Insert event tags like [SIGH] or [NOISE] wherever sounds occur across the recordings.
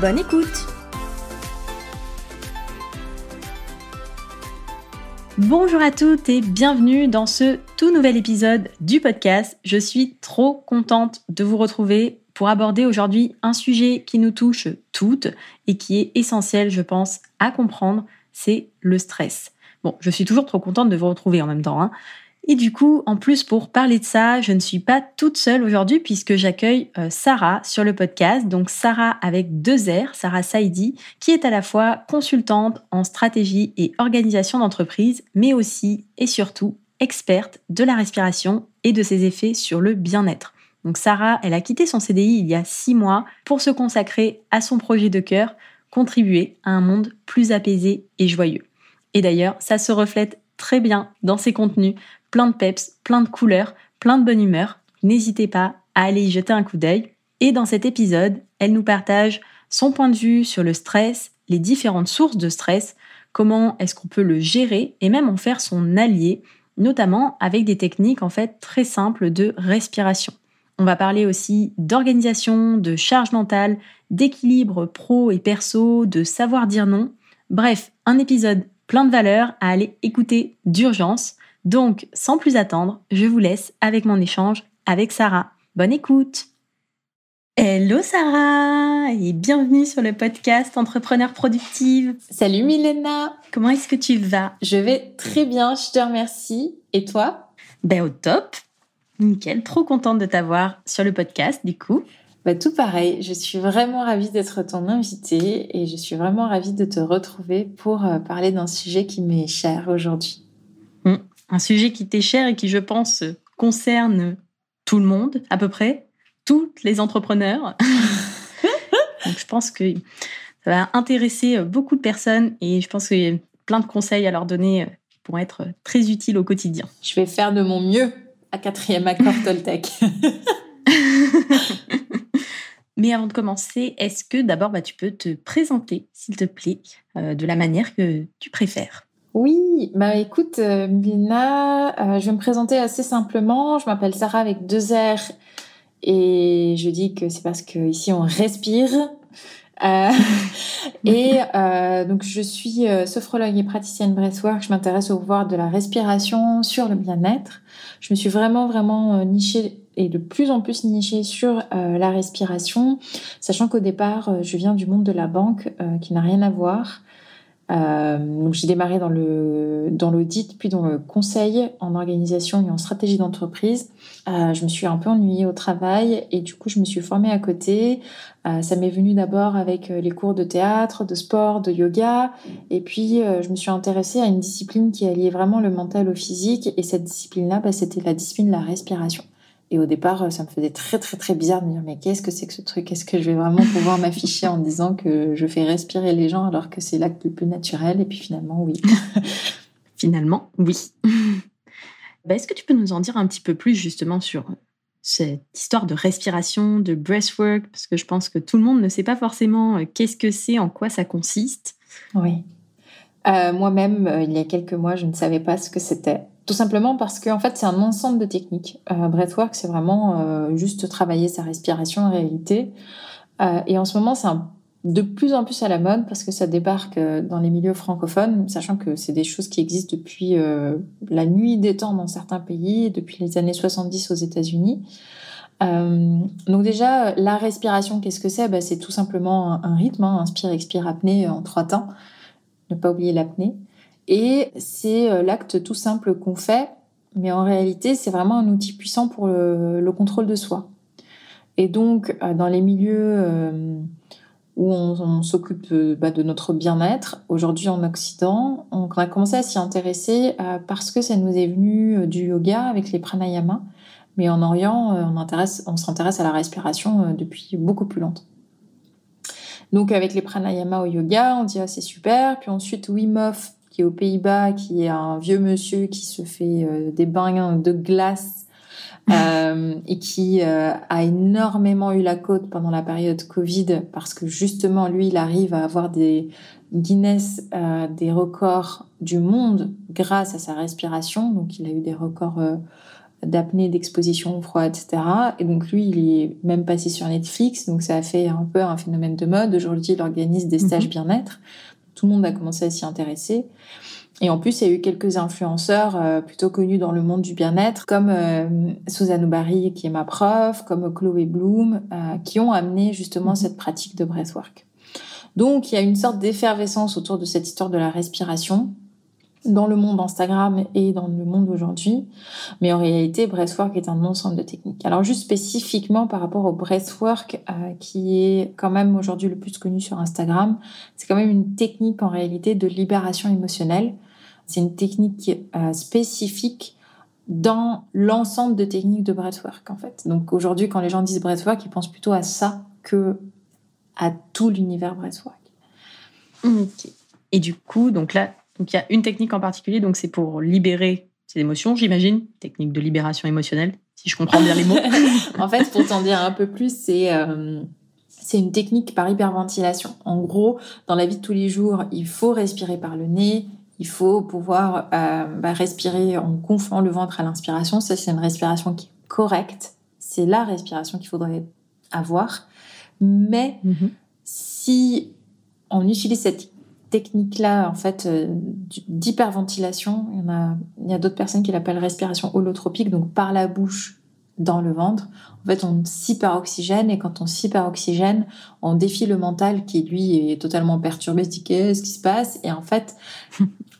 Bonne écoute Bonjour à toutes et bienvenue dans ce tout nouvel épisode du podcast. Je suis trop contente de vous retrouver pour aborder aujourd'hui un sujet qui nous touche toutes et qui est essentiel, je pense, à comprendre, c'est le stress. Bon, je suis toujours trop contente de vous retrouver en même temps. Hein. Et du coup, en plus, pour parler de ça, je ne suis pas toute seule aujourd'hui puisque j'accueille euh, Sarah sur le podcast. Donc Sarah avec deux R, Sarah Saidi, qui est à la fois consultante en stratégie et organisation d'entreprise, mais aussi et surtout experte de la respiration et de ses effets sur le bien-être. Donc Sarah, elle a quitté son CDI il y a six mois pour se consacrer à son projet de cœur, contribuer à un monde plus apaisé et joyeux. Et d'ailleurs, ça se reflète très bien dans ses contenus plein de peps, plein de couleurs, plein de bonne humeur. N'hésitez pas à aller y jeter un coup d'œil. Et dans cet épisode, elle nous partage son point de vue sur le stress, les différentes sources de stress, comment est-ce qu'on peut le gérer et même en faire son allié, notamment avec des techniques en fait très simples de respiration. On va parler aussi d'organisation, de charge mentale, d'équilibre pro et perso, de savoir dire non. Bref, un épisode plein de valeurs à aller écouter d'urgence. Donc, sans plus attendre, je vous laisse avec mon échange avec Sarah. Bonne écoute Hello Sarah et bienvenue sur le podcast Entrepreneur Productive. Salut Milena Comment est-ce que tu vas? Je vais très bien, je te remercie. Et toi? Ben au top Nickel, trop contente de t'avoir sur le podcast du coup. Bah, tout pareil, je suis vraiment ravie d'être ton invitée et je suis vraiment ravie de te retrouver pour euh, parler d'un sujet qui m'est cher aujourd'hui. Un sujet qui t'est cher et qui, je pense, concerne tout le monde, à peu près, toutes les entrepreneurs. [LAUGHS] Donc, je pense que ça va intéresser beaucoup de personnes et je pense qu'il y a plein de conseils à leur donner euh, qui pourront être très utiles au quotidien. Je vais faire de mon mieux à quatrième accord Toltec. [LAUGHS] Mais avant de commencer, est-ce que d'abord bah, tu peux te présenter, s'il te plaît, euh, de la manière que tu préfères? Oui, bah écoute, euh, euh, je vais me présenter assez simplement. Je m'appelle Sarah avec deux R et je dis que c'est parce que ici on respire. Euh, [LAUGHS] et donc je suis sophrologue et praticienne breathwork. Je m'intéresse au pouvoir de la respiration sur le bien-être. Je me suis vraiment vraiment nichée et de plus en plus nichée sur la respiration, sachant qu'au départ je viens du monde de la banque qui n'a rien à voir. Euh, donc j'ai démarré dans le dans l'audit, puis dans le conseil en organisation et en stratégie d'entreprise. Euh, je me suis un peu ennuyée au travail et du coup je me suis formée à côté. Euh, ça m'est venu d'abord avec euh, les cours de théâtre, de sport, de yoga, et puis euh, je me suis intéressée à une discipline qui alliait vraiment le mental au physique. Et cette discipline-là, bah, c'était la discipline de la respiration. Et au départ, euh, ça me faisait très très très bizarre de me dire mais qu'est-ce que c'est que ce truc? Est-ce que je vais vraiment pouvoir m'afficher en disant que je fais respirer les gens alors que c'est l'acte le plus naturel? Et puis finalement, oui. [LAUGHS] finalement, oui. [LAUGHS] bah, Est-ce que tu peux nous en dire un petit peu plus justement sur cette histoire de respiration, de breathwork? Parce que je pense que tout le monde ne sait pas forcément euh, qu'est-ce que c'est, en quoi ça consiste. Oui. Euh, Moi-même, il y a quelques mois, je ne savais pas ce que c'était. Tout simplement parce que en fait, c'est un ensemble de techniques. Euh, breathwork, c'est vraiment euh, juste travailler sa respiration en réalité. Euh, et en ce moment, c'est de plus en plus à la mode parce que ça débarque dans les milieux francophones, sachant que c'est des choses qui existent depuis la nuit des temps dans certains pays, depuis les années 70 aux États-Unis. Donc déjà, la respiration, qu'est-ce que c'est? Ben, C'est tout simplement un, un rythme, hein, inspire, expire, apnée en trois temps. Ne pas oublier l'apnée. Et c'est euh, l'acte tout simple qu'on fait, mais en réalité, c'est vraiment un outil puissant pour le, le contrôle de soi. Et donc, euh, dans les milieux euh, où on, s'occupe de, bah, de, notre bien-être, aujourd'hui en Occident, on a commencé à s'y intéresser parce que ça nous est venu du yoga avec les pranayama. Mais en Orient, on, on s'intéresse à la respiration depuis beaucoup plus longtemps. Donc avec les pranayama au yoga, on dit ah, c'est super. Puis ensuite Wim Hof qui est aux Pays-Bas, qui est un vieux monsieur qui se fait euh, des bains de glace [LAUGHS] euh, et qui euh, a énormément eu la côte pendant la période Covid parce que justement lui il arrive à avoir des Guinness des records du monde grâce à sa respiration. Donc il a eu des records d'apnée, d'exposition au froid, etc. Et donc lui, il est même passé sur Netflix, donc ça a fait un peu un phénomène de mode. Aujourd'hui, il organise des stages mhm. bien-être. Tout le monde a commencé à s'y intéresser. Et en plus, il y a eu quelques influenceurs euh, plutôt connus dans le monde du bien-être, comme euh, Suzanne Barry, qui est ma prof, comme Chloé Bloom, euh, qui ont amené justement mhm. cette pratique de breathwork. Donc, il y a une sorte d'effervescence autour de cette histoire de la respiration dans le monde Instagram et dans le monde aujourd'hui. Mais en réalité, breathwork est un ensemble de techniques. Alors juste spécifiquement par rapport au breathwork, euh, qui est quand même aujourd'hui le plus connu sur Instagram, c'est quand même une technique en réalité de libération émotionnelle. C'est une technique euh, spécifique dans l'ensemble de techniques de breathwork en fait. Donc aujourd'hui, quand les gens disent breathwork, ils pensent plutôt à ça que à tout l'univers breathwork. Ok. Et du coup, donc là, donc il y a une technique en particulier, donc c'est pour libérer ses émotions, j'imagine, technique de libération émotionnelle, si je comprends bien les mots. [LAUGHS] en fait, pour t'en dire un peu plus, c'est euh, c'est une technique par hyperventilation. En gros, dans la vie de tous les jours, il faut respirer par le nez, il faut pouvoir euh, bah, respirer en gonflant le ventre à l'inspiration. Ça, c'est une respiration qui est correcte. C'est la respiration qu'il faudrait avoir. Mais mhm. si on utilise cette technique-là, en fait, euh, d'hyperventilation. Il y, a, d'autres personnes qui l'appellent respiration holotropique, donc par la bouche dans le ventre. En fait, on s'hyperoxygène et quand on s'hyperoxygène, on défie le mental qui, lui, est totalement perturbé, qu'est-ce qui se passe? Et en fait,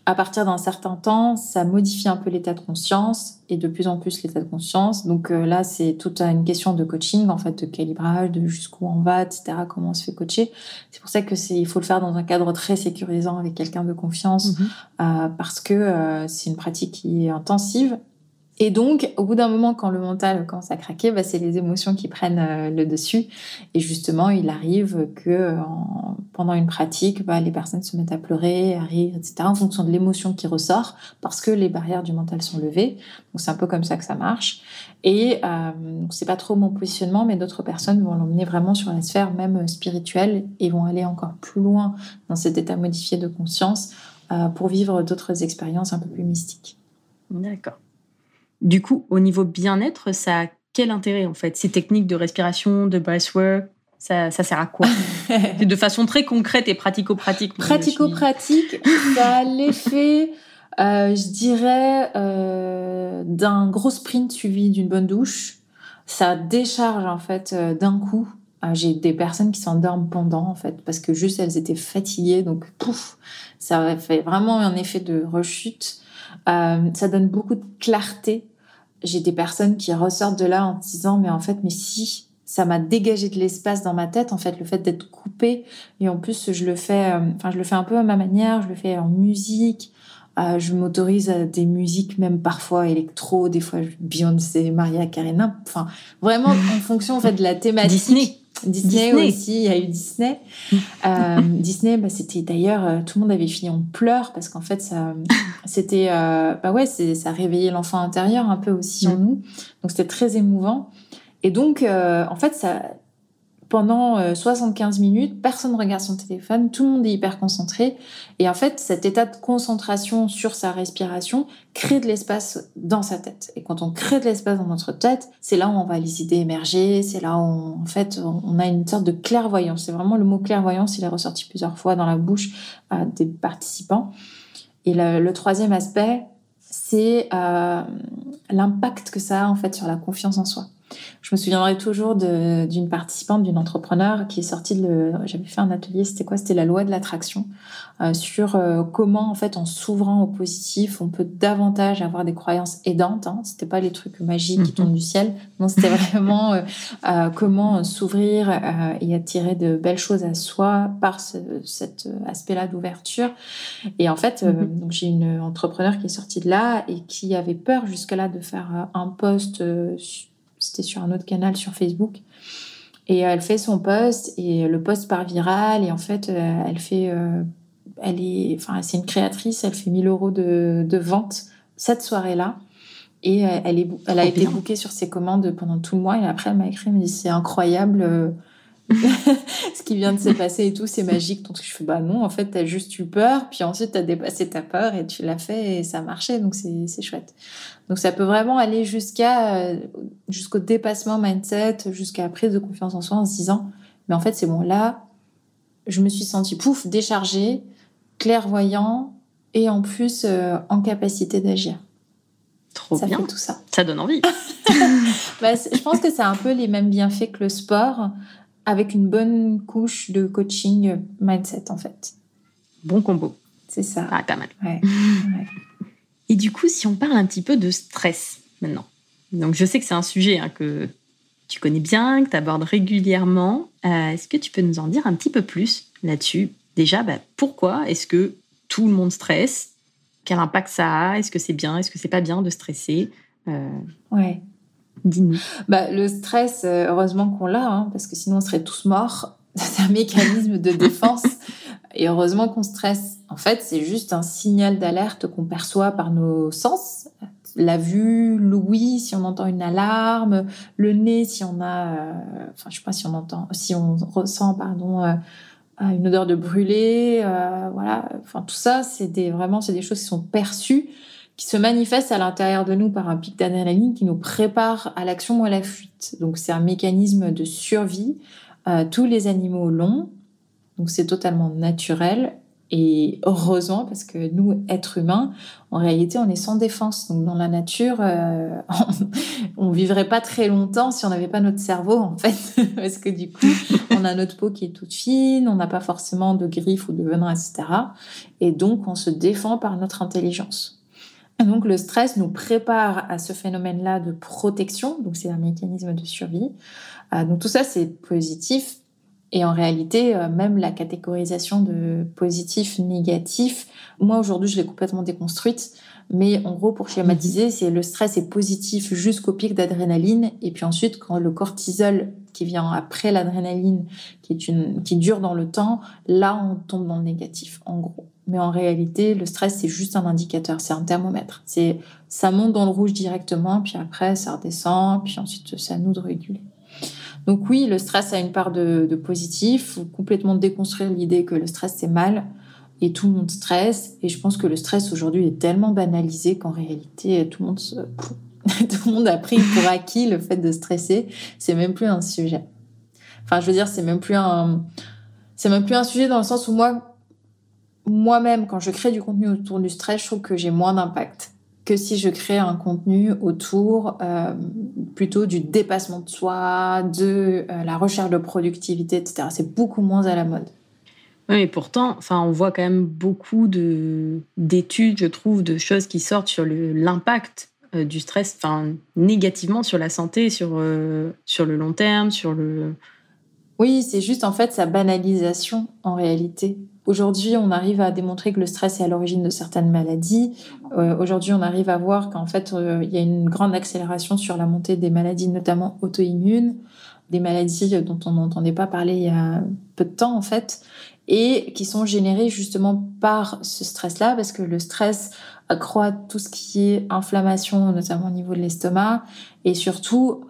à partir d'un certain temps, ça modifie un peu l'état de conscience et de plus en plus l'état de conscience. Donc euh, là, c'est toute une question de coaching, en fait, de calibrage, de jusqu'où on va, etc., comment on se fait coacher. C'est pour ça que c'est, il faut le faire dans un cadre très sécurisant avec quelqu'un de confiance, mhm. euh, parce que euh, c'est une pratique qui est intensive et donc, au bout d'un moment, quand le mental commence à craquer, bah, c'est les émotions qui prennent euh, le dessus. Et justement, il arrive que pendant une pratique, bah, les personnes se mettent à pleurer, à rire, etc., en fonction de l'émotion qui ressort, parce que les barrières du mental sont levées. Donc, c'est un peu comme ça que ça marche. Et euh, c'est pas trop mon positionnement, mais d'autres personnes vont l'emmener vraiment sur la sphère même spirituelle et vont aller encore plus loin dans cet état modifié de conscience euh, pour vivre d'autres expériences un peu plus mystiques. D'accord. Du coup, au niveau bien-être, ça a quel intérêt en fait? Ces techniques de respiration, de breathwork, ça, ça sert à quoi? [LAUGHS] De façon très concrète et pratico-pratique. Pratico-pratique, [LAUGHS] ça a l'effet, euh, je dirais, euh, d'un gros sprint suivi d'une bonne douche. Ça décharge en fait euh, d'un coup. J'ai des personnes qui s'endorment pendant en fait parce que juste elles étaient fatiguées donc pouf, ça fait vraiment un effet de rechute. Ça donne beaucoup de clarté. J'ai des personnes qui ressortent de là en disant mais en fait mais si ça m'a dégagé de l'espace dans ma tête en fait le fait d'être coupé et en plus je le fais euh, enfin je le fais un peu à ma manière je le fais en musique. Euh, je m'autorise à des musiques même parfois électro des fois Beyoncé Maria Carey enfin vraiment en fonction en fait de la thématique. Disney Disney, aussi, il y a eu Disney. [LAUGHS] Euh, Disney, bah, c'était d'ailleurs, euh, tout le monde avait fini en pleurs parce qu'en fait, ça, [LAUGHS] c'était, euh, bah ouais, ça réveillait l'enfant intérieur un peu aussi en mm. nous. Donc c'était très émouvant. Et donc, en fait, ça, pendant 75 euh, minutes, personne ne regarde son téléphone, tout le monde est hyper concentré. Et en fait, cet état de concentration sur sa respiration crée de l'espace dans sa tête. Et quand on crée de l'espace dans notre tête, c'est là où on va les idées émerger, c'est là où, en fait, on a une sorte de clairvoyance. C'est vraiment le mot clairvoyance, il est ressorti plusieurs fois dans la bouche euh, des participants. Et le, troisième aspect, c'est euh, l'impact que ça a en fait sur la confiance en soi. Je me souviendrai toujours d'une participante, d'une entrepreneur qui est sortie de. J'avais fait un atelier, c'était quoi? C'était la loi de l'attraction euh, sur euh, comment en fait en s'ouvrant au positif, on peut davantage avoir des croyances aidantes. Hein. C'était pas les trucs magiques qui tombent du ciel. Non, c'était vraiment euh, comment s'ouvrir et attirer de belles choses à soi par cet aspect-là d'ouverture. Et en fait, donc j'ai une entrepreneur qui est sortie de là et qui avait peur jusque-là de faire un post c'était sur un autre canal sur Facebook, Et elle fait son post et le post part viral et en fait, elle fait, elle est, enfin, c'est une créatrice, elle fait 1000 euros de, de vente cette soirée-là. Et elle, est, elle a été bookée sur ses commandes pendant tout le mois. Et après, elle m'a écrit, elle me dit c'est incroyable [LAUGHS] ce qui vient de se passer et tout, c'est magique. Donc je fais bah non, en fait, t'as juste eu peur, puis ensuite t'as dépassé ta peur et tu l'as fait et ça marchait, donc c'est chouette. Donc ça peut vraiment aller jusqu'à euh, jusqu'au dépassement mindset, jusqu'à la prise de confiance en soi en se disant mais en fait c'est bon là, je me suis sentie pouf déchargée, clairvoyant et en plus euh, en capacité d'agir. Trop ça bien. Fait tout ça. Ça donne envie. [LAUGHS] bah, je pense que c'est un peu les mêmes bienfaits que le sport avec une bonne couche de coaching mindset en fait. Bon combo. C'est ça. Ah, pas mal. [LAUGHS] Et du coup, si on parle un petit peu de stress maintenant. Donc, je sais que c'est un sujet hein, que tu connais bien, que tu abordes régulièrement. Euh, est-ce que tu peux nous en dire un petit peu plus là-dessus? Déjà, bah, pourquoi est-ce que tout le monde stresse? Quel impact ça a? Est-ce que c'est bien? Est-ce que c'est pas bien de stresser? Euh... Ouais. Bah, le stress, euh, heureusement qu'on l'a, hein, parce que sinon on serait tous morts. [LAUGHS] C'est un mécanisme de défense. Et heureusement qu'on stresse. En fait, c'est juste un signal d'alerte qu'on perçoit par nos sens. La vue, l'ouïe, si on entend une alarme, le nez, si on a, euh, enfin, je sais pas si on entend, si on ressent, pardon, euh, une odeur de brûlé, voilà. Enfin, tout ça, c'est des, vraiment, c'est des choses qui sont perçues qui se manifeste à l'intérieur de nous par un pic d'adrénaline qui nous prépare à l'action ou à la fuite. Donc c'est un mécanisme de survie. Euh, tous les animaux l'ont, donc c'est totalement naturel. Et heureusement, parce que nous, êtres humains, en réalité, on est sans défense. Donc, dans la nature, euh, [LAUGHS] on, vivrait pas très longtemps si on n'avait pas notre cerveau, en fait. [LAUGHS] parce que du coup, on a notre peau qui est toute fine, on n'a pas forcément de griffes ou de venin, etc. Et donc, on se défend par notre intelligence. Donc le stress nous prépare à ce phénomène-là de protection, donc c'est un mécanisme de survie. Euh, donc tout ça c'est positif et en réalité euh, même la catégorisation de positif, négatif, moi aujourd'hui je l'ai complètement déconstruite. Mais en gros, pour schématiser, c'est le stress est positif jusqu'au pic d'adrénaline. Et puis ensuite, quand le cortisol qui vient après l'adrénaline, qui est une, qui dure dans le temps, là, on tombe dans le négatif, en gros. Mais en réalité, le stress, c'est juste un indicateur, c'est un thermomètre. C'est, ça monte dans le rouge directement, puis après, ça redescend, puis ensuite, c'est à nous de réguler. Donc oui, le stress a une part de, de positif. Faut complètement déconstruire l'idée que le stress, c'est mal. Et tout le monde stresse. Et je pense que le stress aujourd'hui est tellement banalisé qu'en réalité, tout le monde se, [LAUGHS] tout le monde a pris pour acquis le fait de stresser. C'est même plus un sujet. Enfin, je veux dire, c'est même plus un, c'est même plus un sujet dans le sens où moi, moi-même, quand je crée du contenu autour du stress, je trouve que j'ai moins d'impact que si je crée un contenu autour euh, plutôt du dépassement de soi, de euh, la recherche de productivité, etc. C'est beaucoup moins à la mode. Oui, mais pourtant, enfin, on voit quand même beaucoup de d'études, je trouve, de choses qui sortent sur l'impact euh, du stress, enfin, négativement sur la santé, sur sur le long terme, sur le. Oui, c'est juste en fait sa banalisation en réalité. Aujourd'hui, on arrive à démontrer que le stress est à l'origine de certaines maladies. Euh, aujourd'hui, on arrive à voir qu'en fait, il y a une grande accélération sur la montée des maladies, notamment auto-immunes, des maladies dont on n'entendait pas parler il y a peu de temps, en fait et qui sont générés justement par ce stress-là, parce que le stress accroît tout ce qui est inflammation, notamment au niveau de l'estomac, et surtout,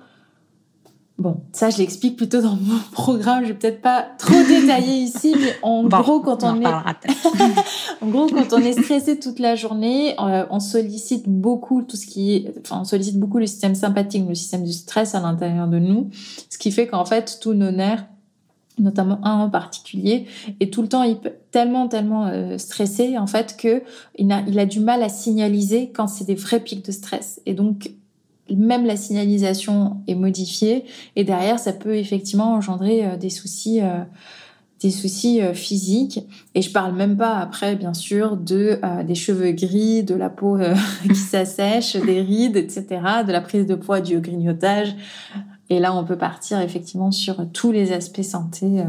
bon, ça je l'explique plutôt dans mon [LAUGHS] programme, je vais peut-être pas trop détailler ici, mais en gros quand on, est, [LAUGHS] en gros quand on est stressé toute la journée, euh, on sollicite beaucoup tout ce qui est, enfin on sollicite beaucoup le système sympathique, le système du stress à l'intérieur de nous, ce qui fait qu'en fait tous nos nerfs notamment un en particulier, est tout le temps tellement tellement euh, stressé en fait que il a, il a du mal à signaliser quand c'est des vrais pics de stress. Et donc même la signalisation est modifiée et derrière ça peut effectivement engendrer euh, des soucis euh, des soucis physiques et je parle même pas après bien sûr de des cheveux gris, de la peau [LAUGHS] qui s'assèche, des rides, etc., de la prise de poids du grignotage. Et là, on peut partir effectivement sur tous les aspects santé euh,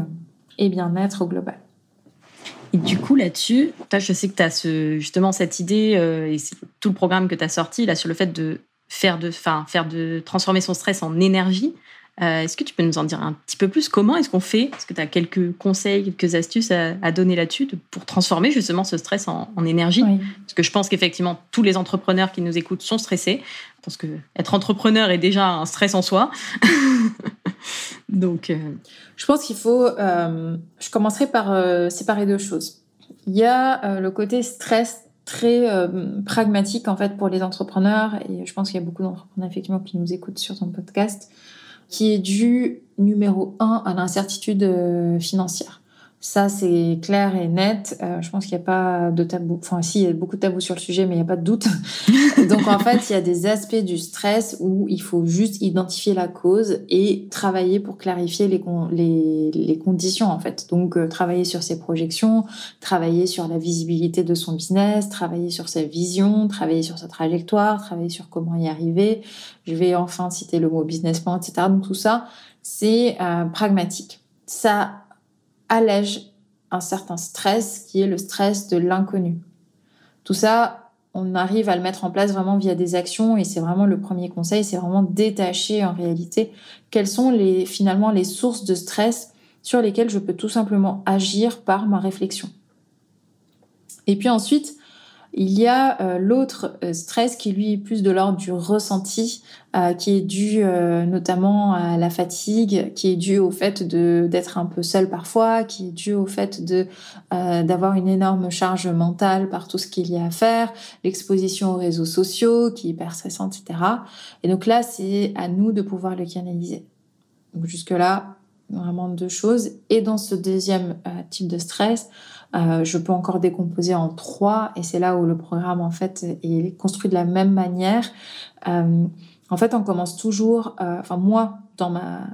et bien-être au global. Et du coup, là-dessus, je sais que tu as justement cette idée, euh, et c'est tout le programme que tu as sorti là sur le fait de faire de, fin, faire de transformer son stress en énergie. Euh, est-ce que tu peux nous en dire un petit peu plus? Comment est-ce qu'on fait? Est-ce que tu as quelques conseils, quelques astuces à, donner là-dessus pour transformer justement ce stress en, énergie? Parce que je pense qu'effectivement, tous les entrepreneurs qui nous écoutent sont stressés. Parce que être entrepreneur est déjà un stress en soi. [LAUGHS] Donc, euh, je pense qu'il faut. Euh, je commencerai par séparer deux choses. Il y a le côté stress très pragmatique en fait pour les entrepreneurs et je pense qu'il y a beaucoup d'entrepreneurs effectivement qui nous écoutent sur ton podcast qui est dû, numéro un, à l'incertitude euh, financière. Ça, c'est clair et net. Euh, je pense qu'il n'y a pas de tabou. Enfin, si, il y a beaucoup de tabous sur le sujet, mais il n'y a pas de doute. [LAUGHS] Donc, en fait, il y a des aspects du stress où il faut juste identifier la cause et travailler pour clarifier les, les, les conditions, en fait. Donc, euh, travailler sur ses projections, travailler sur la visibilité de son business, travailler sur sa vision, travailler sur sa trajectoire, travailler sur comment y arriver. Je vais enfin citer le mot business plan, etc. Donc, tout ça, c'est euh, pragmatique. Ça allège un certain stress qui est le stress de l'inconnu. Tout ça, on arrive à le mettre en place vraiment via des actions et c'est vraiment le premier conseil, c'est vraiment détacher en réalité quelles sont les, finalement les sources de stress sur lesquelles je peux tout simplement agir par ma réflexion. Et puis ensuite, il y a euh, l'autre euh, stress qui lui est plus de l'ordre du ressenti, euh, qui est dû notamment à la fatigue, qui est dû au fait de d'être un peu seul parfois, qui est dû au fait de d'avoir une énorme charge mentale par tout ce qu'il y a à faire, l'exposition aux réseaux sociaux qui est hyper stressante, etc. Et donc là, c'est à nous de pouvoir le canaliser. Donc jusque là, vraiment deux choses. Et dans ce deuxième type de stress, euh, je peux encore décomposer en trois et c'est là où le programme en fait est construit de la même manière. Euh, en fait, on commence toujours, euh, enfin moi dans ma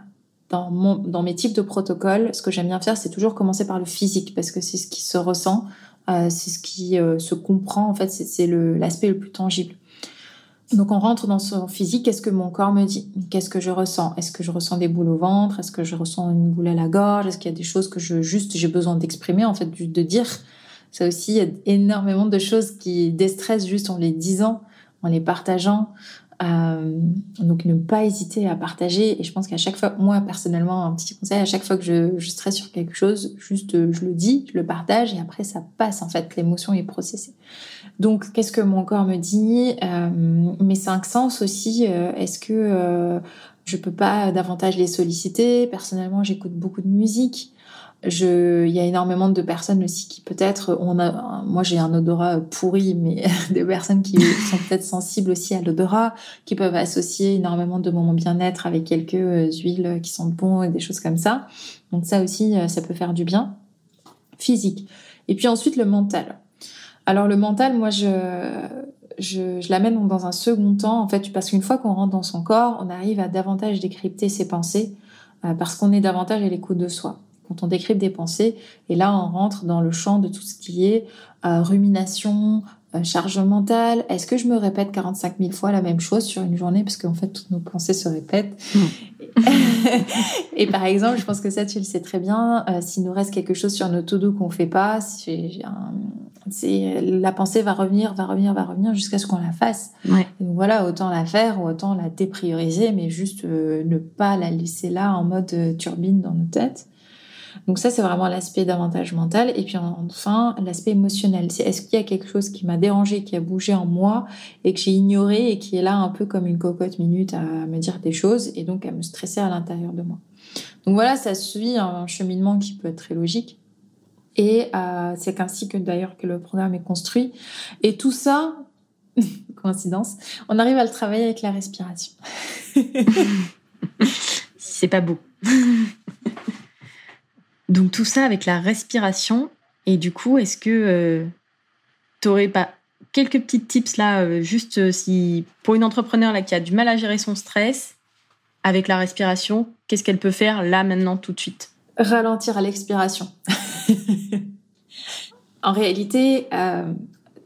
dans, mon, dans mes types de protocoles, ce que j'aime bien faire, c'est toujours commencer par le physique parce que c'est ce qui se ressent, c'est ce qui se comprend. En fait, c'est l'aspect le plus tangible. Donc on rentre dans son physique, qu'est-ce que mon corps me dit Qu'est-ce que je ressens? Est-ce que je ressens des boules au ventre? Est-ce que je ressens une boule à la gorge? Est-ce qu'il y a des choses que je juste j'ai besoin d'exprimer en fait, de dire? Ça aussi, il y a énormément de choses qui déstressent juste en les disant, en les partageant. Euh, donc ne pas hésiter à partager. Et je pense qu'à chaque fois, moi personnellement, un petit conseil, à chaque fois que je, je stresse sur quelque chose, juste je le dis, je le partage. Et après ça passe en fait, l'émotion est processée. Donc qu'est-ce que mon corps me dit? Euh, Mes cinq sens aussi, euh, est-ce que euh, je peux pas davantage les solliciter? Personnellement, j'écoute beaucoup de musique. Je, il y a énormément de personnes aussi qui peut-être, on a, moi j'ai un odorat pourri, mais [LAUGHS] des personnes qui [LAUGHS] sont peut-être sensibles aussi à l'odorat, qui peuvent associer énormément de moments bien-être avec quelques huiles qui sentent bon et des choses comme ça. Donc ça aussi, ça peut faire du bien physique. Et puis ensuite le mental. Alors le mental, moi je, je, je l'amène dans un second temps, en fait, parce qu'une fois qu'on rentre dans son corps, on arrive à davantage décrypter ses pensées, euh, parce qu'on est davantage à l'écoute de soi quand on décrypte des pensées. Et là, on rentre dans le champ de tout ce qui est euh, rumination, charge mentale. Est-ce que je me répète 45 000 fois la même chose sur une journée? Parce qu'en fait, toutes nos pensées se répètent. Hmm. et [LAUGHS] par exemple, je pense que ça, tu le sais très bien, euh, s'il nous reste quelque chose sur notre to-do qu'on fait pas, c'est la pensée va revenir, va revenir, va revenir jusqu'à ce qu'on la fasse. Ouais. donc voilà, autant la faire ou autant la déprioriser, mais juste ne pas la laisser là en mode turbine dans nos têtes. Donc ça, c'est vraiment l'aspect davantage mental. Et puis enfin, l'aspect émotionnel. C'est est-ce qu'il y a quelque chose qui m'a dérangé, qui a bougé en moi et que j'ai ignoré et qui est là un peu comme une cocotte minute à me dire des choses et donc à me stresser à l'intérieur de moi. Donc voilà, ça suit un cheminement qui peut être très logique. Et euh, c'est ainsi que d'ailleurs que le programme est construit. Et tout ça, [LAUGHS] coïncidence, on arrive à le travailler avec la respiration. [LAUGHS] c'est pas beau. [LAUGHS] Donc tout ça avec la respiration. Et du coup, est-ce que euh, tu n'aurais pas quelques petites tips là, euh, juste euh, si pour une entrepreneur là, qui a du mal à gérer son stress, avec la respiration, qu'est-ce qu'elle peut faire là maintenant tout de suite? Ralentir à l'expiration. [LAUGHS] en réalité,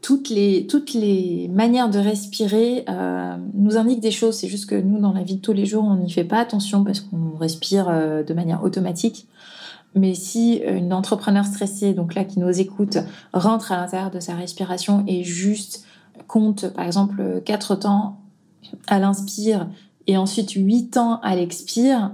toutes, les, toutes les manières de respirer nous indiquent des choses. C'est juste que nous, dans la vie de tous les jours, on n'y fait pas attention parce qu'on respire de manière automatique. Mais si euh, une entrepreneur stressée, donc là qui nous écoute, rentre à l'intérieur de sa respiration et juste compte par exemple quatre temps à l'inspire et ensuite huit temps à l'expire,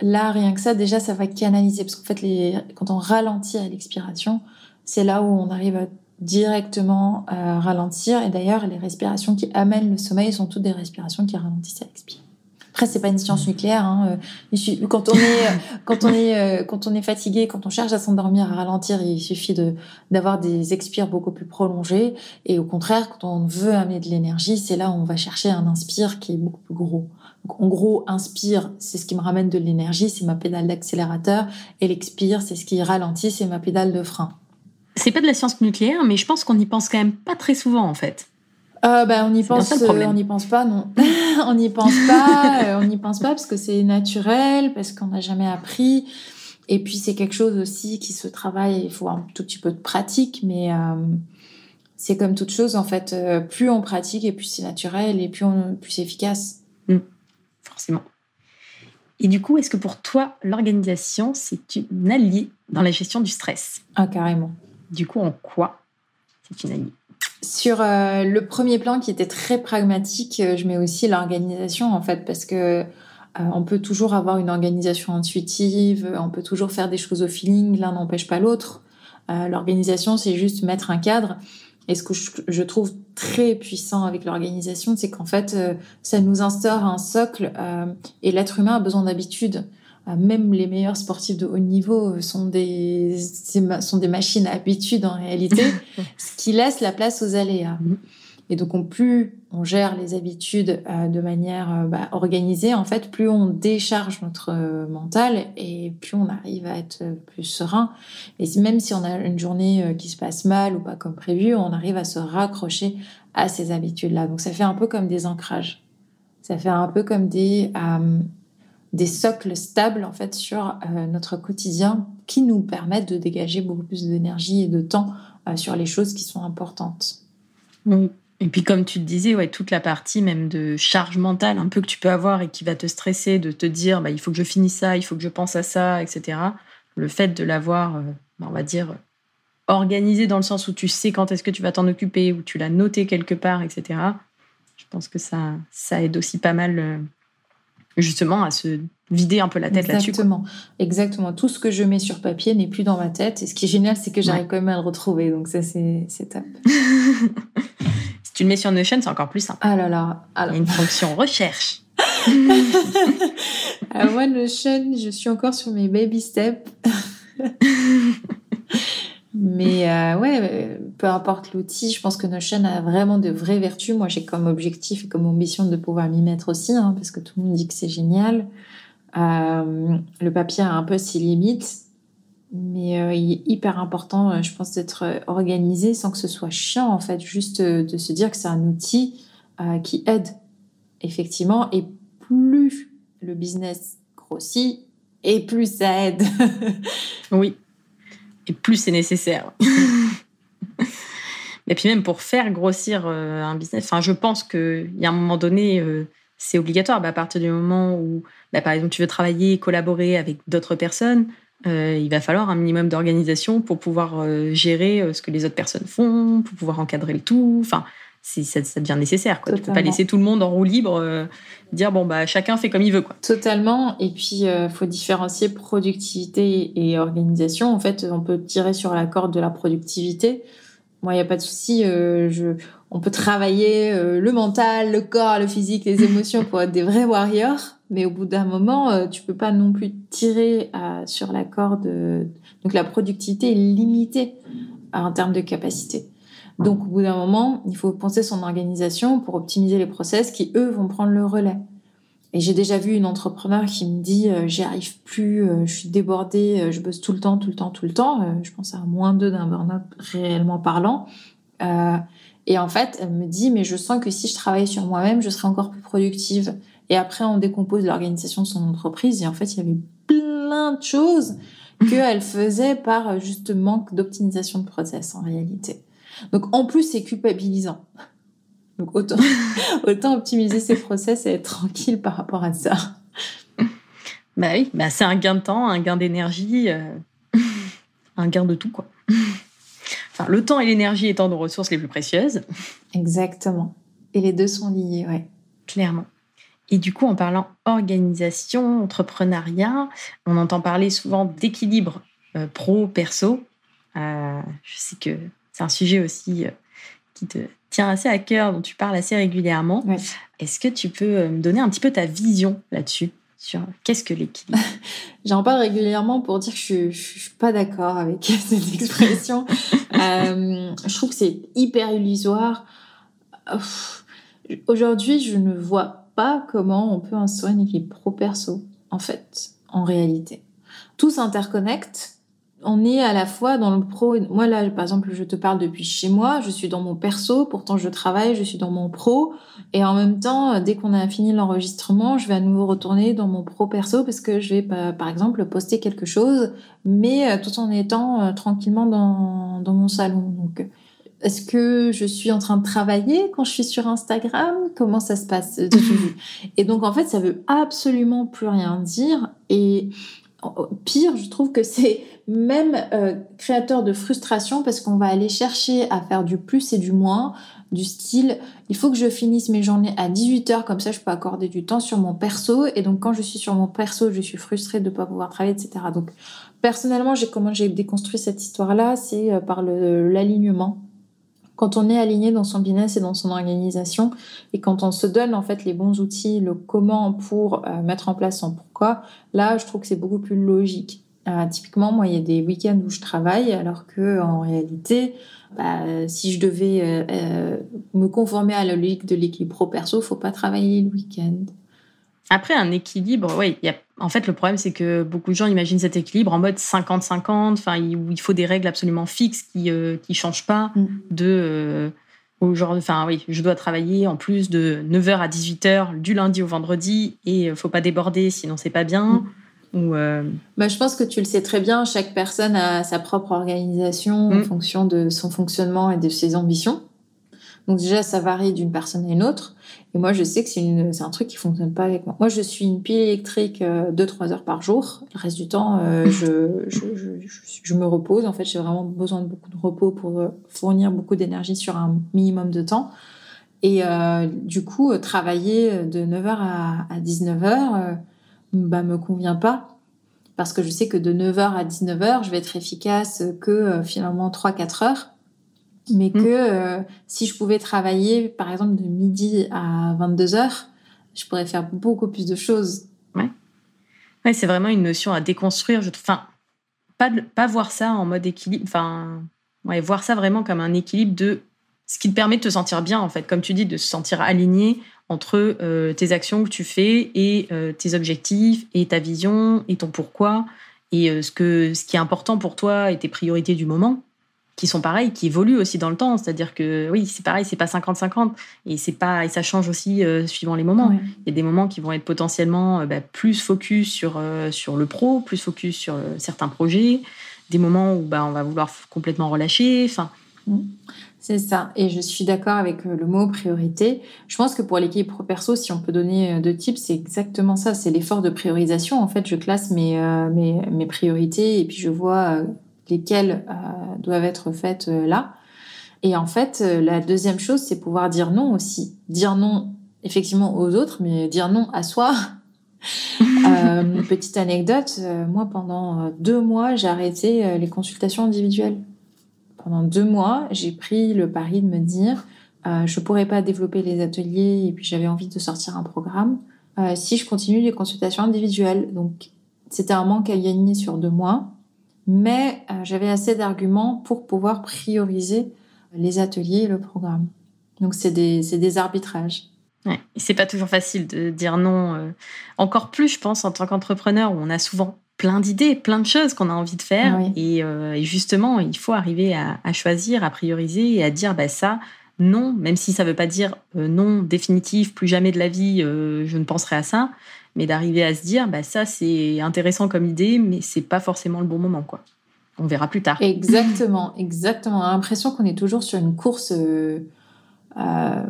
là, rien que ça, déjà, ça va canaliser. Parce qu'en fait, quand on ralentit à l'expiration, c'est là où on arrive à directement ralentir. Et d'ailleurs, les respirations qui amènent le sommeil sont toutes des respirations qui ralentissent à l'expiration. Après, c'est pas une science nucléaire. Hein. Euh, quand on est, [LAUGHS] quand on est, euh, quand on est fatigué, quand on cherche à s'endormir, à ralentir, il suffit de d'avoir des expires beaucoup plus prolongés. Et au contraire, quand on veut amener de l'énergie, c'est là où on va chercher un inspire qui est beaucoup plus gros. Donc, en gros, inspire, c'est ce qui me ramène de l'énergie, c'est ma pédale d'accélérateur, et l'expire, c'est ce qui ralentit, c'est ma pédale de frein. C'est pas de la science nucléaire, mais je pense qu'on y pense quand même pas très souvent en fait. Euh, bah, on n'y pense, euh, on n'y pense pas, non. [LAUGHS] on n'y pense pas, euh, on n'y pense pas parce que c'est naturel, parce qu'on n'a jamais appris. Et puis c'est quelque chose aussi qui se travaille. Il faut un tout petit peu de pratique, mais c'est comme toute chose en fait. plus on pratique et plus c'est naturel et plus on, plus c'est efficace. Mmh. forcément. Et du coup, est-ce que pour toi, l'organisation, c'est une alliée dans la gestion du stress? Ah, carrément. Du coup, en quoi c'est une alliée? Sur euh, le premier plan qui était très pragmatique, euh, je mets aussi l'organisation en fait parce que euh, on peut toujours avoir une organisation intuitive, on peut toujours faire des choses au feeling, l'un n'empêche pas l'autre. l'organisation, c'est juste mettre un cadre. Et ce que je, trouve très puissant avec l'organisation, c'est qu'en fait, ça nous instaure un socle et l'être humain a besoin d'habitude. Euh, même les meilleurs sportifs de haut niveau sont des, sont des machines à habitude en réalité, [LAUGHS] ce qui laisse la place aux aléas. Mhm. Et donc, plus on gère les habitudes euh, de manière euh, bah, organisée, en fait, plus on décharge notre mental et plus on arrive à être plus serein. Et même si on a une journée qui se passe mal ou pas comme prévu, on arrive à se raccrocher à ces habitudes-là. Donc, ça fait un peu comme des ancrages. Ça fait un peu comme des, des socles stables en fait sur euh, notre quotidien qui nous permettent de dégager beaucoup plus d'énergie et de temps euh, sur les choses qui sont importantes. Et puis comme tu te disais, ouais, toute la partie même de charge mentale un peu que tu peux avoir et qui va te stresser, de te dire bah, il faut que je finisse ça, il faut que je pense à ça, etc. Le fait de l'avoir, euh, bah, on va dire, organisé dans le sens où tu sais quand est-ce que tu vas t'en occuper, où tu l'as noté quelque part, etc. Je pense que ça, ça aide aussi pas mal justement à se vider un peu la tête là-dessus. Exactement. Exactement. Tout ce que je mets sur papier n'est plus dans ma tête. Et ce qui est génial, c'est que j'arrive quand même à le retrouver. Donc ça, c'est top. [LAUGHS] si tu le mets sur Notion, c'est encore plus simple. Ah là là. Il y a une fonction recherche. [LAUGHS] Alors moi, Notion, je suis encore sur mes baby steps. [LAUGHS] Mais euh, ouais, peu importe l'outil, je pense que Notion a vraiment de vraies vertus. Moi, j'ai comme objectif et comme ambition de pouvoir m'y mettre aussi, hein, parce que tout le monde dit que c'est génial. Euh, le papier a un peu ses limites, mais euh, il est hyper important, je pense, d'être organisé sans que ce soit chiant, en fait, juste de se dire que c'est un outil qui aide, effectivement, et plus le business grossit, et plus ça aide. [LAUGHS] oui, et plus c'est nécessaire. [LAUGHS] et puis même pour faire grossir euh, un business, enfin, je pense qu'il y a un moment donné, euh, c'est obligatoire. Bah, à partir du moment où, bah, par exemple, tu veux travailler, collaborer avec d'autres personnes, euh, il va falloir un minimum d'organisation pour pouvoir gérer ce que les autres personnes font, pour pouvoir encadrer le tout. Enfin, ça, ça, devient nécessaire. Quoi. Tu peux pas laisser tout le monde en roue libre, euh, dire bon bah chacun fait comme il veut. Quoi. Totalement. Et puis il euh, faut différencier productivité et organisation. En fait, on peut tirer sur la corde de la productivité. Moi, il n'y a pas de souci. Euh, je... On peut travailler le mental, le corps, le physique, les émotions pour être des vrais warriors. Mais au bout d'un moment, tu peux pas non plus tirer sur la corde. Donc la productivité est limitée en termes de capacité. Donc, au bout d'un moment, il faut penser son organisation pour optimiser les process qui, eux, vont prendre le relais. Et j'ai déjà vu une entrepreneur qui me dit euh, j'y arrive plus, euh, je suis débordée, euh, je bosse tout le temps, tout le temps, tout le temps. je pense à moins deux d'un burn-out réellement parlant. et en fait, elle me dit mais je sens que si je travaillais sur moi-même, je serais encore plus productive. Et après, on décompose l'organisation de son entreprise et en fait, il y avait plein de choses [LAUGHS] qu'elle faisait par juste manque d'optimisation de process en réalité. Donc en plus, c'est culpabilisant. Donc autant, [LAUGHS] autant optimiser ses process et être tranquille par rapport à ça. Bah oui, bah c'est un gain de temps, un gain d'énergie, euh, [LAUGHS] un gain de tout quoi. Enfin, le temps et l'énergie étant nos ressources les plus précieuses. Exactement. Et les deux sont liés, ouais. Clairement. Et du coup, en parlant organisation, entrepreneuriat, on entend parler souvent d'équilibre pro-perso. je sais que c'est un sujet aussi qui te tient assez à cœur, dont tu parles assez régulièrement. Est-ce que tu peux me donner un petit peu ta vision là-dessus sur qu'est-ce que l'équilibre? [LAUGHS] J'en parle régulièrement pour dire que je, ne suis pas d'accord avec [LAUGHS] cette expression. [LAUGHS] euh, je trouve que c'est hyper illusoire. Aujourd'hui, je ne vois pas comment on peut instaurer un équilibre pro-perso, en fait, en réalité. Tout s'interconnecte on est à la fois dans le pro. Moi là, par exemple, je te parle depuis chez moi, je suis dans mon perso, pourtant je travaille, je suis dans mon pro, et en même temps, dès qu'on a fini l'enregistrement, je vais à nouveau retourner dans mon pro perso parce que je vais par exemple poster quelque chose, mais euh, tout en étant euh, tranquillement dans, dans mon salon. Donc, est-ce que je suis en train de travailler quand je suis sur Instagram? Comment ça se passe? [LAUGHS] Et donc en fait, ça veut absolument plus rien dire. Et pire, je trouve que c'est même euh, créateur de frustration parce qu'on va aller chercher à faire du plus et du moins, du style, il faut que je finisse mes journées à 18h, comme ça je peux accorder du temps sur mon perso, et donc quand je suis sur mon perso, je suis frustrée de ne pas pouvoir travailler, etc. Donc personnellement, j'ai comment j'ai déconstruit cette histoire-là, c'est euh, par l'alignement quand on est aligné dans son business et dans son organisation et quand on se donne en fait les bons outils, le comment pour euh, mettre en place son pourquoi, là je trouve que c'est beaucoup plus logique. Euh, typiquement, moi, il y a des week-ends où je travaille, alors que en réalité, bah, si je devais euh, me conformer à la logique de l'équilibre pro-perso, faut pas travailler le week-end. Après, un équilibre, oui, y a... en fait, le problème, c'est que beaucoup de gens imaginent cet équilibre en mode 50-50, enfin, où il faut des règles absolument fixes qui ne euh, changent pas mm. de. Euh, enfin, oui, je dois travailler en plus de 9h à 18h du lundi au vendredi et il faut pas déborder, sinon c'est pas bien. Mm. Ou, euh, bah, je pense que tu le sais très bien, chaque personne a sa propre organisation en mm. fonction de son fonctionnement et de ses ambitions. Donc déjà, ça varie d'une personne à une autre. Et moi, je sais que c'est un truc qui fonctionne pas avec moi. Moi, je suis une pile électrique 2-3 euh, heures par jour. Le reste du temps, euh, [LAUGHS] je, je, je, je, me repose. En fait, j'ai vraiment besoin de beaucoup de repos pour euh, fournir beaucoup d'énergie sur un minimum de temps. Et du coup, travailler de 9h à, à 19h, bah, me convient pas. Parce que je sais que de 9h à 19h, je vais être efficace que finalement 3-4 heures mais mm. que euh, si je pouvais travailler, par exemple, de midi à 22 heures, je pourrais faire beaucoup plus de choses. Ouais. Ouais, c'est vraiment une notion à déconstruire. Je... Enfin, pas, pas voir ça en mode équilibre. Enfin, ouais, voir ça vraiment comme un équilibre de ce qui te permet de te sentir bien, en fait. Comme tu dis, de se sentir aligné entre euh, tes actions que tu fais et euh, tes objectifs et ta vision et ton pourquoi et ce, que, ce qui est important pour toi et tes priorités du moment qui sont pareils, qui évoluent aussi dans le temps. C'est-à-dire que oui, c'est pareil, c'est pas 50-50 et c'est pas et ça change aussi euh, suivant les moments. Il y a des moments qui vont être potentiellement euh, bah, plus focus sur euh, sur le pro, plus focus sur certains projets, des moments où bah, on va vouloir complètement relâcher. Enfin. Mm. C'est ça. Et je suis d'accord avec le mot priorité. Je pense que pour l'équipe pro-perso, si on peut donner deux types, c'est exactement ça. C'est l'effort de priorisation. En fait, je classe mes, mes, mes priorités et puis je vois lesquelles euh, doivent être faites euh, là. Et en fait, euh, la deuxième chose, c'est pouvoir dire non aussi. Dire non, effectivement, aux autres, mais dire non à soi. [LAUGHS] [LAUGHS] petite anecdote, moi, pendant deux mois, j'ai arrêté les consultations individuelles. Pendant deux mois, j'ai pris le pari de me dire, je pourrais pas développer les ateliers et puis j'avais envie de sortir un programme si je continue les consultations individuelles. Donc, c'était un manque à gagner sur deux mois mais euh, j'avais assez d'arguments pour pouvoir prioriser les ateliers et le programme. Donc c'est des, des, arbitrages. Ouais. C'est pas toujours facile de dire non. Euh, encore plus, je pense, en tant qu'entrepreneur, où on a souvent plein d'idées, plein de choses qu'on a envie de faire. Euh, et, justement, il faut arriver à, choisir, à prioriser et à dire bah, ça, non, même si ça veut pas dire non définitif, plus jamais de la vie, je ne penserai à ça mais d'arriver à se dire, bah, ça c'est intéressant comme idée, mais c'est pas forcément le bon moment, quoi. On verra plus tard. Exactement, exactement. On a l'impression qu'on est toujours sur une course, euh, euh,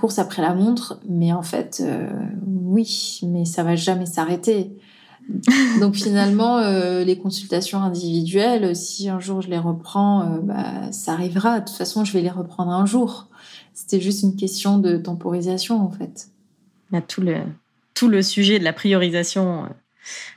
course après la montre, mais en fait, euh, oui, mais ça va jamais s'arrêter. [LAUGHS] Donc finalement, les consultations individuelles, si un jour je les reprends, bah, ça arrivera. De toute façon, je vais les reprendre un jour. C'était juste une question de temporisation, en fait. Il y a tout le, tout le sujet de la priorisation,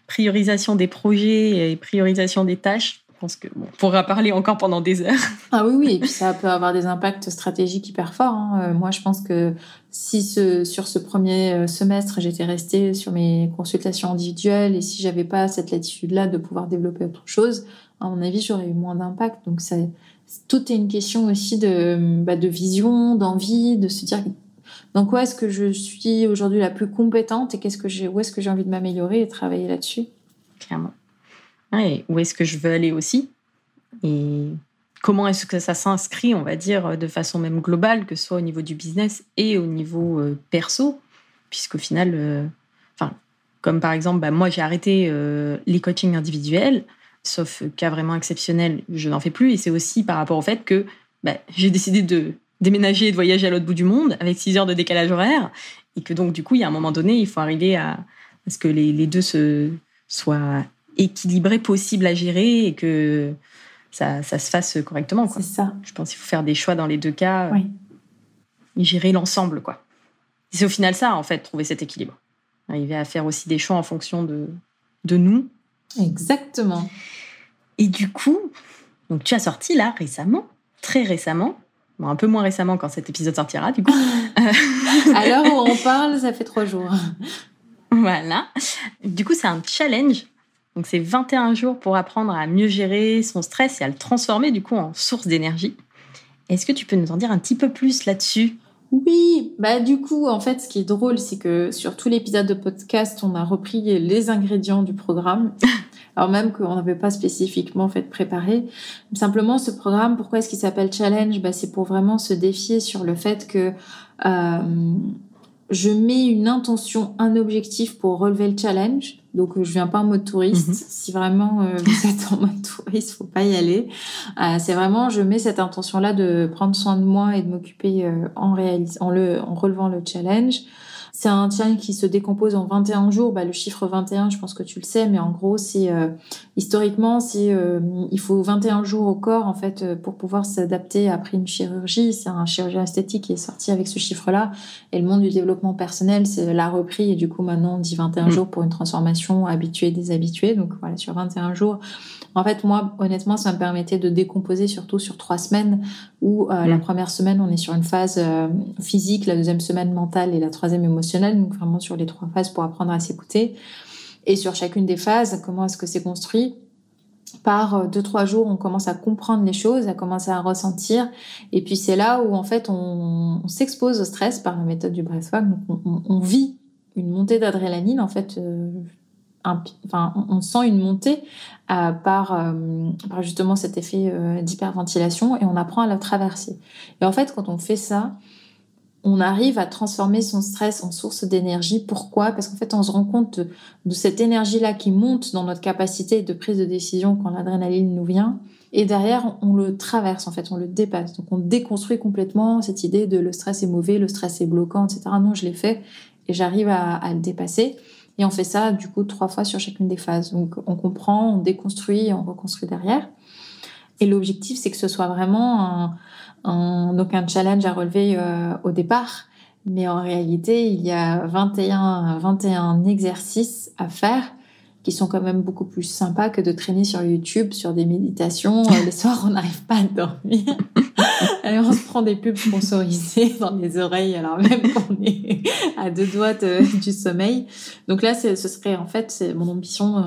priorisation des projets et priorisation des tâches. Je pense que pourra parler encore pendant des heures. Ah oui, oui, et puis ça peut avoir des impacts stratégiques hyper forts. Hein. Euh, moi, je pense que si ce, sur ce premier euh, semestre, j'étais restée sur mes consultations individuelles et si j'avais pas cette latitude-là de pouvoir développer autre chose, à mon avis, j'aurais eu moins d'impact. Donc, tout est une question aussi de, bah, de vision, d'envie, de se dire dans quoi est-ce que je suis aujourd'hui la plus compétente et qu'est-ce que j'ai, où est-ce que j'ai envie de m'améliorer et travailler là-dessus? Clairement. et où est-ce que je veux aller aussi? Et comment est-ce que ça s'inscrit, on va dire, de façon même globale, que ce soit au niveau du business et au niveau euh, perso, puisqu'au final, euh, comme par exemple, bah, moi j'ai arrêté euh, les coachings individuels, sauf cas vraiment exceptionnel, je n'en fais plus, et c'est aussi par rapport au fait que bah, j'ai décidé de déménager et de voyager à l'autre bout du monde avec 6 heures de décalage horaire, et que donc du coup, il y a un moment donné, il faut arriver à, ce que les, les deux se, soient équilibrés, possibles à gérer, et que ça, ça se fasse correctement. C'est ça. Je pense qu'il faut faire des choix dans les deux cas oui. et gérer l'ensemble. quoi. C'est au final ça, en fait, trouver cet équilibre. Arriver à faire aussi des choix en fonction de, de nous. Exactement. Et du coup, donc tu as sorti là récemment, très récemment, bon, un peu moins récemment quand cet épisode sortira du coup. à l'heure où on parle, ça fait trois jours. Voilà. Du coup, c'est un challenge donc c'est 21 jours pour apprendre à mieux gérer son stress et à le transformer du coup en source d'énergie. Est-ce que tu peux nous en dire un petit peu plus là-dessus? Oui, bah du coup, en fait, ce qui est drôle, c'est que sur tout l'épisode de podcast, on a repris les ingrédients du programme. [LAUGHS] Alors même qu'on n'avait pas spécifiquement fait préparer. Simplement, ce programme, pourquoi est-ce qu'il s'appelle Challenge? Bah, C'est pour vraiment se défier sur le fait que euh, je mets une intention, un objectif pour relever le challenge. Donc, je viens pas en mode touriste. Mhm. Si vraiment euh, [LAUGHS] vous êtes en mode touriste, faut pas y aller. Euh, c'est vraiment, je mets cette intention-là de prendre soin de moi et de m'occuper en, en, le, en relevant le challenge. C'est un challenge qui se décompose en 21 jours. Bah, le chiffre 21, je pense que tu le sais, mais en gros, c'est euh, historiquement, c'est euh, il faut 21 jours au corps en fait euh, pour pouvoir s'adapter après une chirurgie. C'est un chirurgien esthétique qui est sorti avec ce chiffre-là. Et le monde du développement personnel, c'est l'a repris et du coup maintenant on dit 21 mm. jours pour une transformation habituée déshabituée. Donc voilà, sur 21 jours, en fait, moi, honnêtement, ça me permettait de décomposer surtout sur trois semaines où euh, la mm. première semaine, on est sur une phase euh, physique, la deuxième semaine mentale et la troisième émotionnelle. Donc vraiment sur les trois phases pour apprendre à s'écouter. Et sur chacune des phases, comment est-ce que c'est construit? Par euh, deux trois jours, on commence à comprendre les choses, à commencer à ressentir, et puis c'est là où en fait on, s'expose au stress par la méthode du breathwork. Donc on, on, vit une montée d'adrénaline en fait on sent une montée euh, par, euh, par, justement cet effet euh, d'hyperventilation et on apprend à la traverser. Et en fait, quand on fait ça, on arrive à transformer son stress en source d'énergie. Pourquoi? Parce qu'en fait, on se rend compte de, cette énergie-là qui monte dans notre capacité de prise de décision quand l'adrénaline nous vient. Et derrière, on le traverse, en fait, on le dépasse. Donc, on déconstruit complètement cette idée de le stress est mauvais, le stress est bloquant, etc. Non, je l'ai fait et j'arrive à le dépasser. Et on fait ça, du coup, trois fois sur chacune des phases. Donc, on comprend, on déconstruit on reconstruit derrière. Et l'objectif, c'est que ce soit vraiment un challenge à relever euh, au départ. Mais en réalité, il y a 21, 21 exercices à faire qui sont quand même beaucoup plus sympas que de traîner sur YouTube sur des méditations. Euh, le soir, on n'arrive pas à dormir. [LAUGHS] Et on se prend des pubs sponsorisées [LAUGHS] dans les oreilles alors même [LAUGHS] qu'on est à deux doigts du sommeil. Donc là, ce serait en fait c'est mon ambition, euh,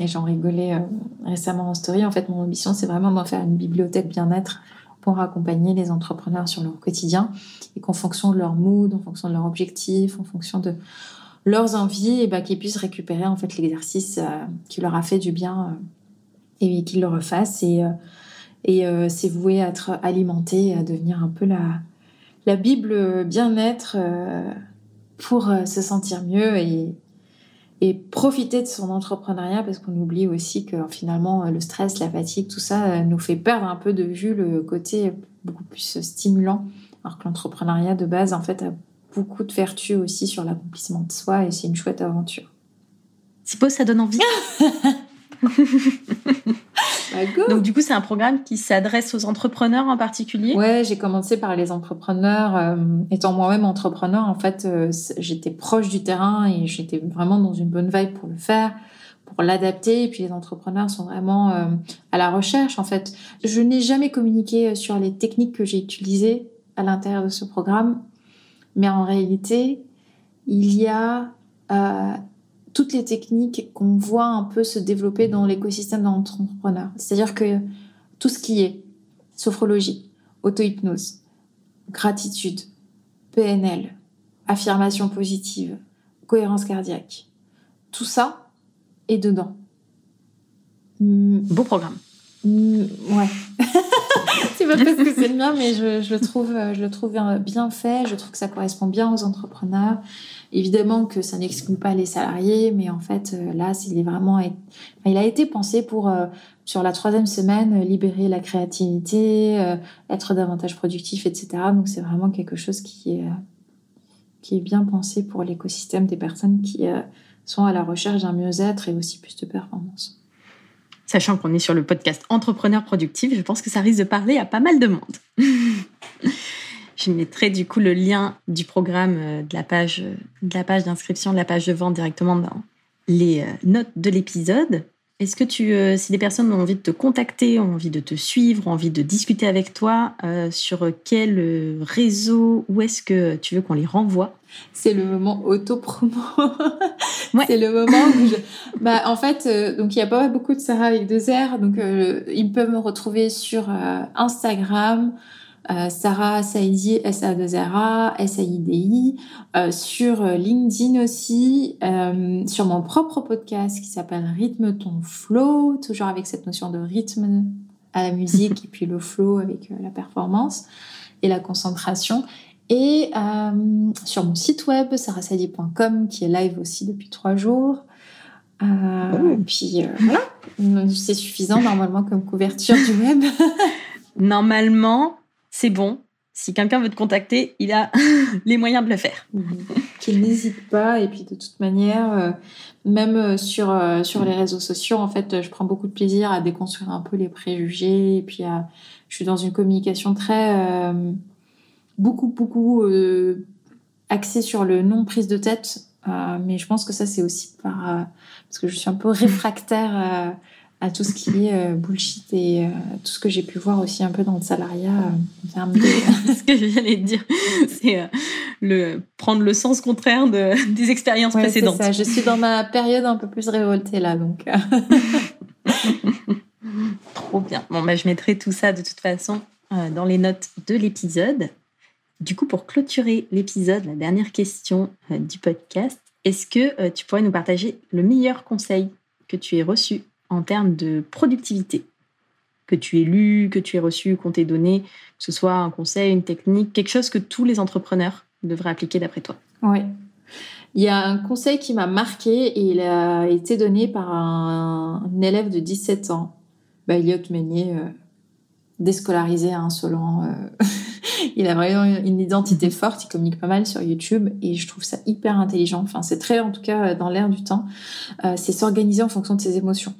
et j'en rigolais euh, récemment en story, en fait mon ambition c'est vraiment d'en faire une bibliothèque bien-être pour accompagner les entrepreneurs sur leur quotidien et qu'en fonction de leur mood, en fonction de leur objectif, en fonction de leurs envies, et bah, qu'ils puissent récupérer en fait l'exercice euh, qui leur a fait du bien euh, et qu'ils le refassent. Et, euh, et c'est voué à être alimenté, à devenir un peu la, la Bible bien-être pour se sentir mieux et, et profiter de son entrepreneuriat parce qu'on oublie aussi que finalement le stress, la fatigue, tout ça nous fait perdre un peu de vue le côté beaucoup plus stimulant alors que l'entrepreneuriat de base en fait a beaucoup de vertus aussi sur l'accomplissement de soi et c'est une chouette aventure. C'est beau, ça donne envie. [LAUGHS] bah Donc du coup, c'est un programme qui s'adresse aux entrepreneurs en particulier? Ouais, j'ai commencé par les entrepreneurs. Euh, étant moi-même entrepreneur, en fait, euh, j'étais proche du terrain et j'étais vraiment dans une bonne vibe pour le faire, pour l'adapter. Et puis les entrepreneurs sont vraiment euh, à la recherche. En fait, je n'ai jamais communiqué sur les techniques que j'ai utilisées à l'intérieur de ce programme, mais en réalité, il y a toutes les techniques qu'on voit un peu se développer dans l'écosystème d'entrepreneurs. C'est-à-dire que tout ce qui est sophrologie, auto-hypnose, gratitude, PNL, affirmation positive, cohérence cardiaque, tout ça est dedans. Beau programme. Mm, ouais. [LAUGHS] c'est pas parce que c'est le mien, mais je, le trouve, je le trouve bien fait. Je trouve que ça correspond bien aux entrepreneurs. Évidemment que ça n'exclut pas les salariés, mais en fait, euh, là, il vraiment, il a été pensé pour, euh, sur la troisième semaine, libérer la créativité, euh, être davantage productif, etc. Donc, c'est vraiment quelque chose qui est bien pensé pour l'écosystème des personnes qui sont à la recherche d'un mieux-être et aussi plus de performance. Sachant qu'on est sur le podcast Entrepreneur Productif, je pense que ça risque de parler à pas mal de monde. [LAUGHS] je mettrai du coup le lien du programme euh, de la page de la page d'inscription, de la page de vente directement dans les euh, notes de l'épisode. Est-ce que tu, euh, si des personnes ont envie de te contacter, ont envie de te suivre, ont envie de discuter avec toi, sur quel réseau, où est-ce que tu veux qu'on les renvoie? C'est le moment auto-promo. [LAUGHS] C'est le moment où je... Bah, en fait, donc il y a pas beaucoup de Sarah avec deux R, donc ils peuvent me retrouver sur Instagram, euh, Sarah Saidi, S-A-2-R-A, S-A-I-D-I, euh, sur LinkedIn aussi, euh, sur mon propre podcast qui s'appelle Rythme ton flow, toujours avec cette notion de rythme à la musique [LAUGHS] et puis le flow avec la performance et la concentration. Et sur mon site web, sarahsaidi.com, qui est live aussi depuis trois jours. Oh. Et puis voilà, c'est suffisant normalement comme couverture du web. [LAUGHS] normalement, c'est bon. Si quelqu'un veut te contacter, il a [LAUGHS] les moyens de le faire. Mhm. Qu'il n'hésite pas. Et puis de toute manière, euh, même euh, sur, euh, sur les réseaux sociaux, en fait, je prends beaucoup de plaisir à déconstruire un peu les préjugés. Et puis je suis dans une communication très... beaucoup, beaucoup axée sur le non prise de tête. mais je pense que ça, c'est aussi par... parce que je suis un peu réfractaire à tout ce qui est euh, bullshit et euh, tout ce que j'ai pu voir aussi un peu dans le salariat euh, en termes de... [LAUGHS] ce que je viens de dire, c'est le prendre le sens contraire de, des expériences ouais, précédentes. Ça. Je suis dans ma période un peu plus révoltée là, donc. [LAUGHS] Trop bien. Bon, bah, je mettrai tout ça de toute façon dans les notes de l'épisode. Du coup, pour clôturer l'épisode, la dernière question du podcast, est-ce que tu pourrais nous partager le meilleur conseil que tu aies reçu en termes de productivité que tu aies lu, que tu aies reçu, qu'on t'ait donné, que ce soit un conseil, une technique, quelque chose que tous les entrepreneurs devraient appliquer d'après toi Oui. Il y a un conseil qui m'a marqué et il a été donné par un, élève de 17 ans, bah, Elliot Meunier, euh, déscolarisé, insolent. Euh, [LAUGHS] il a vraiment une identité forte, il communique pas mal sur YouTube et je trouve ça hyper intelligent. Enfin, c'est très, en tout cas, dans l'air du temps. Euh, c'est s'organiser en fonction de ses émotions.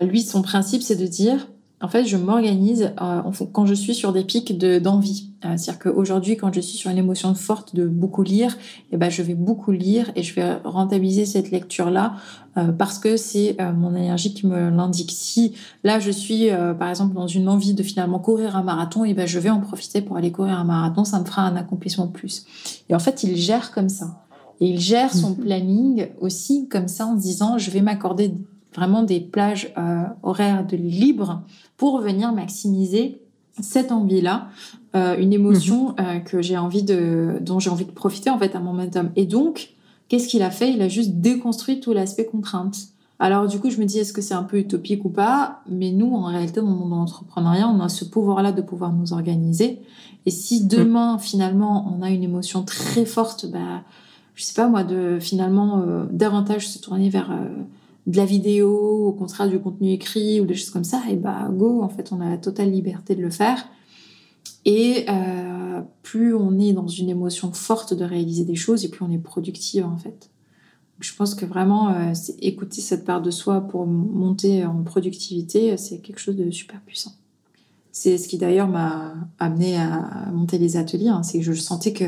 Lui, son principe, c'est de dire, en fait, je m'organise euh, quand je suis sur des pics d'envie. Euh, c'est-à-dire qu'aujourd'hui, quand je suis sur une émotion forte de beaucoup lire, eh ben, je vais beaucoup lire et je vais rentabiliser cette lecture-là euh, parce que c'est mon énergie qui me l'indique. Si là, je suis, par exemple, dans une envie de finalement courir un marathon, eh ben, je vais en profiter pour aller courir un marathon. Ça me fera un accomplissement de plus. Et en fait, il gère comme ça. Et il gère son mhm. planning aussi comme ça en se disant, je vais m'accorder vraiment des plages euh, horaires de libre pour venir maximiser cette envie-là, euh, une émotion mhm. euh, que j'ai envie de, dont j'ai envie de profiter en fait à momentum. Et donc, qu'est-ce qu'il a fait? Il a juste déconstruit tout l'aspect contrainte. Alors du coup, je me dis, est-ce que c'est un peu utopique ou pas? Mais nous, en réalité, dans le monde de l'entrepreneuriat, on a ce pouvoir-là de pouvoir nous organiser. Et si mhm. demain, finalement, on a une émotion très forte, bah, je sais pas moi, de finalement davantage se tourner vers de la vidéo, au contraire du contenu écrit ou des choses comme ça, et bah go, en fait, on a la totale liberté de le faire. Et euh, plus on est dans une émotion forte de réaliser des choses, et plus on est productive en fait. Je pense que vraiment, euh, écouter cette part de soi pour monter en productivité, c'est quelque chose de super puissant. C'est ce qui d'ailleurs m'a amené à monter les ateliers. Hein. C'est que je sentais que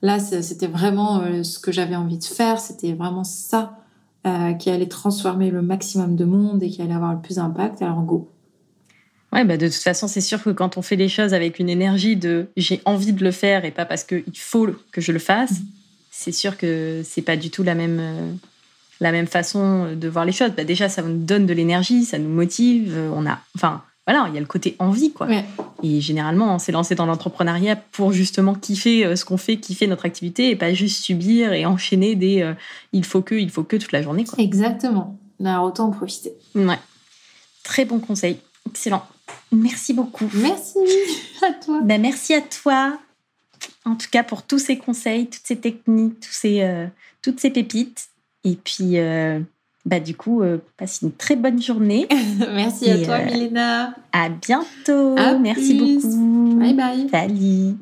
là, c'était vraiment euh, ce que j'avais envie de faire. C'était vraiment ça euh, qui allait transformer le maximum de monde et qui allait avoir le plus d'impact. Alors, go. Ouais, bah de toute façon, c'est sûr que quand on fait les choses avec une énergie de j'ai envie de le faire et pas parce qu'il faut que je le fasse, c'est sûr que c'est pas du tout la même, euh, la même façon de voir les choses. Bah déjà, ça nous donne de l'énergie, ça nous motive. On a, enfin, voilà, il y a le côté envie, quoi. Et généralement, on s'est lancé dans l'entrepreneuriat pour justement kiffer euh, ce qu'on fait, kiffer notre activité et pas juste subir et enchaîner des euh, il faut que, il faut que toute la journée, quoi. Exactement. Alors, autant en profiter. Ouais. Très bon conseil. Excellent. Merci beaucoup. Merci à toi. Ben, merci à toi. En tout cas, pour tous ces conseils, toutes ces techniques, tous ces, euh, toutes ces pépites. Et puis, bah, du coup, euh, passe une très bonne journée. [LAUGHS] Merci à toi, euh, Milena. À bientôt. Merci beaucoup. Bye bye. Salut.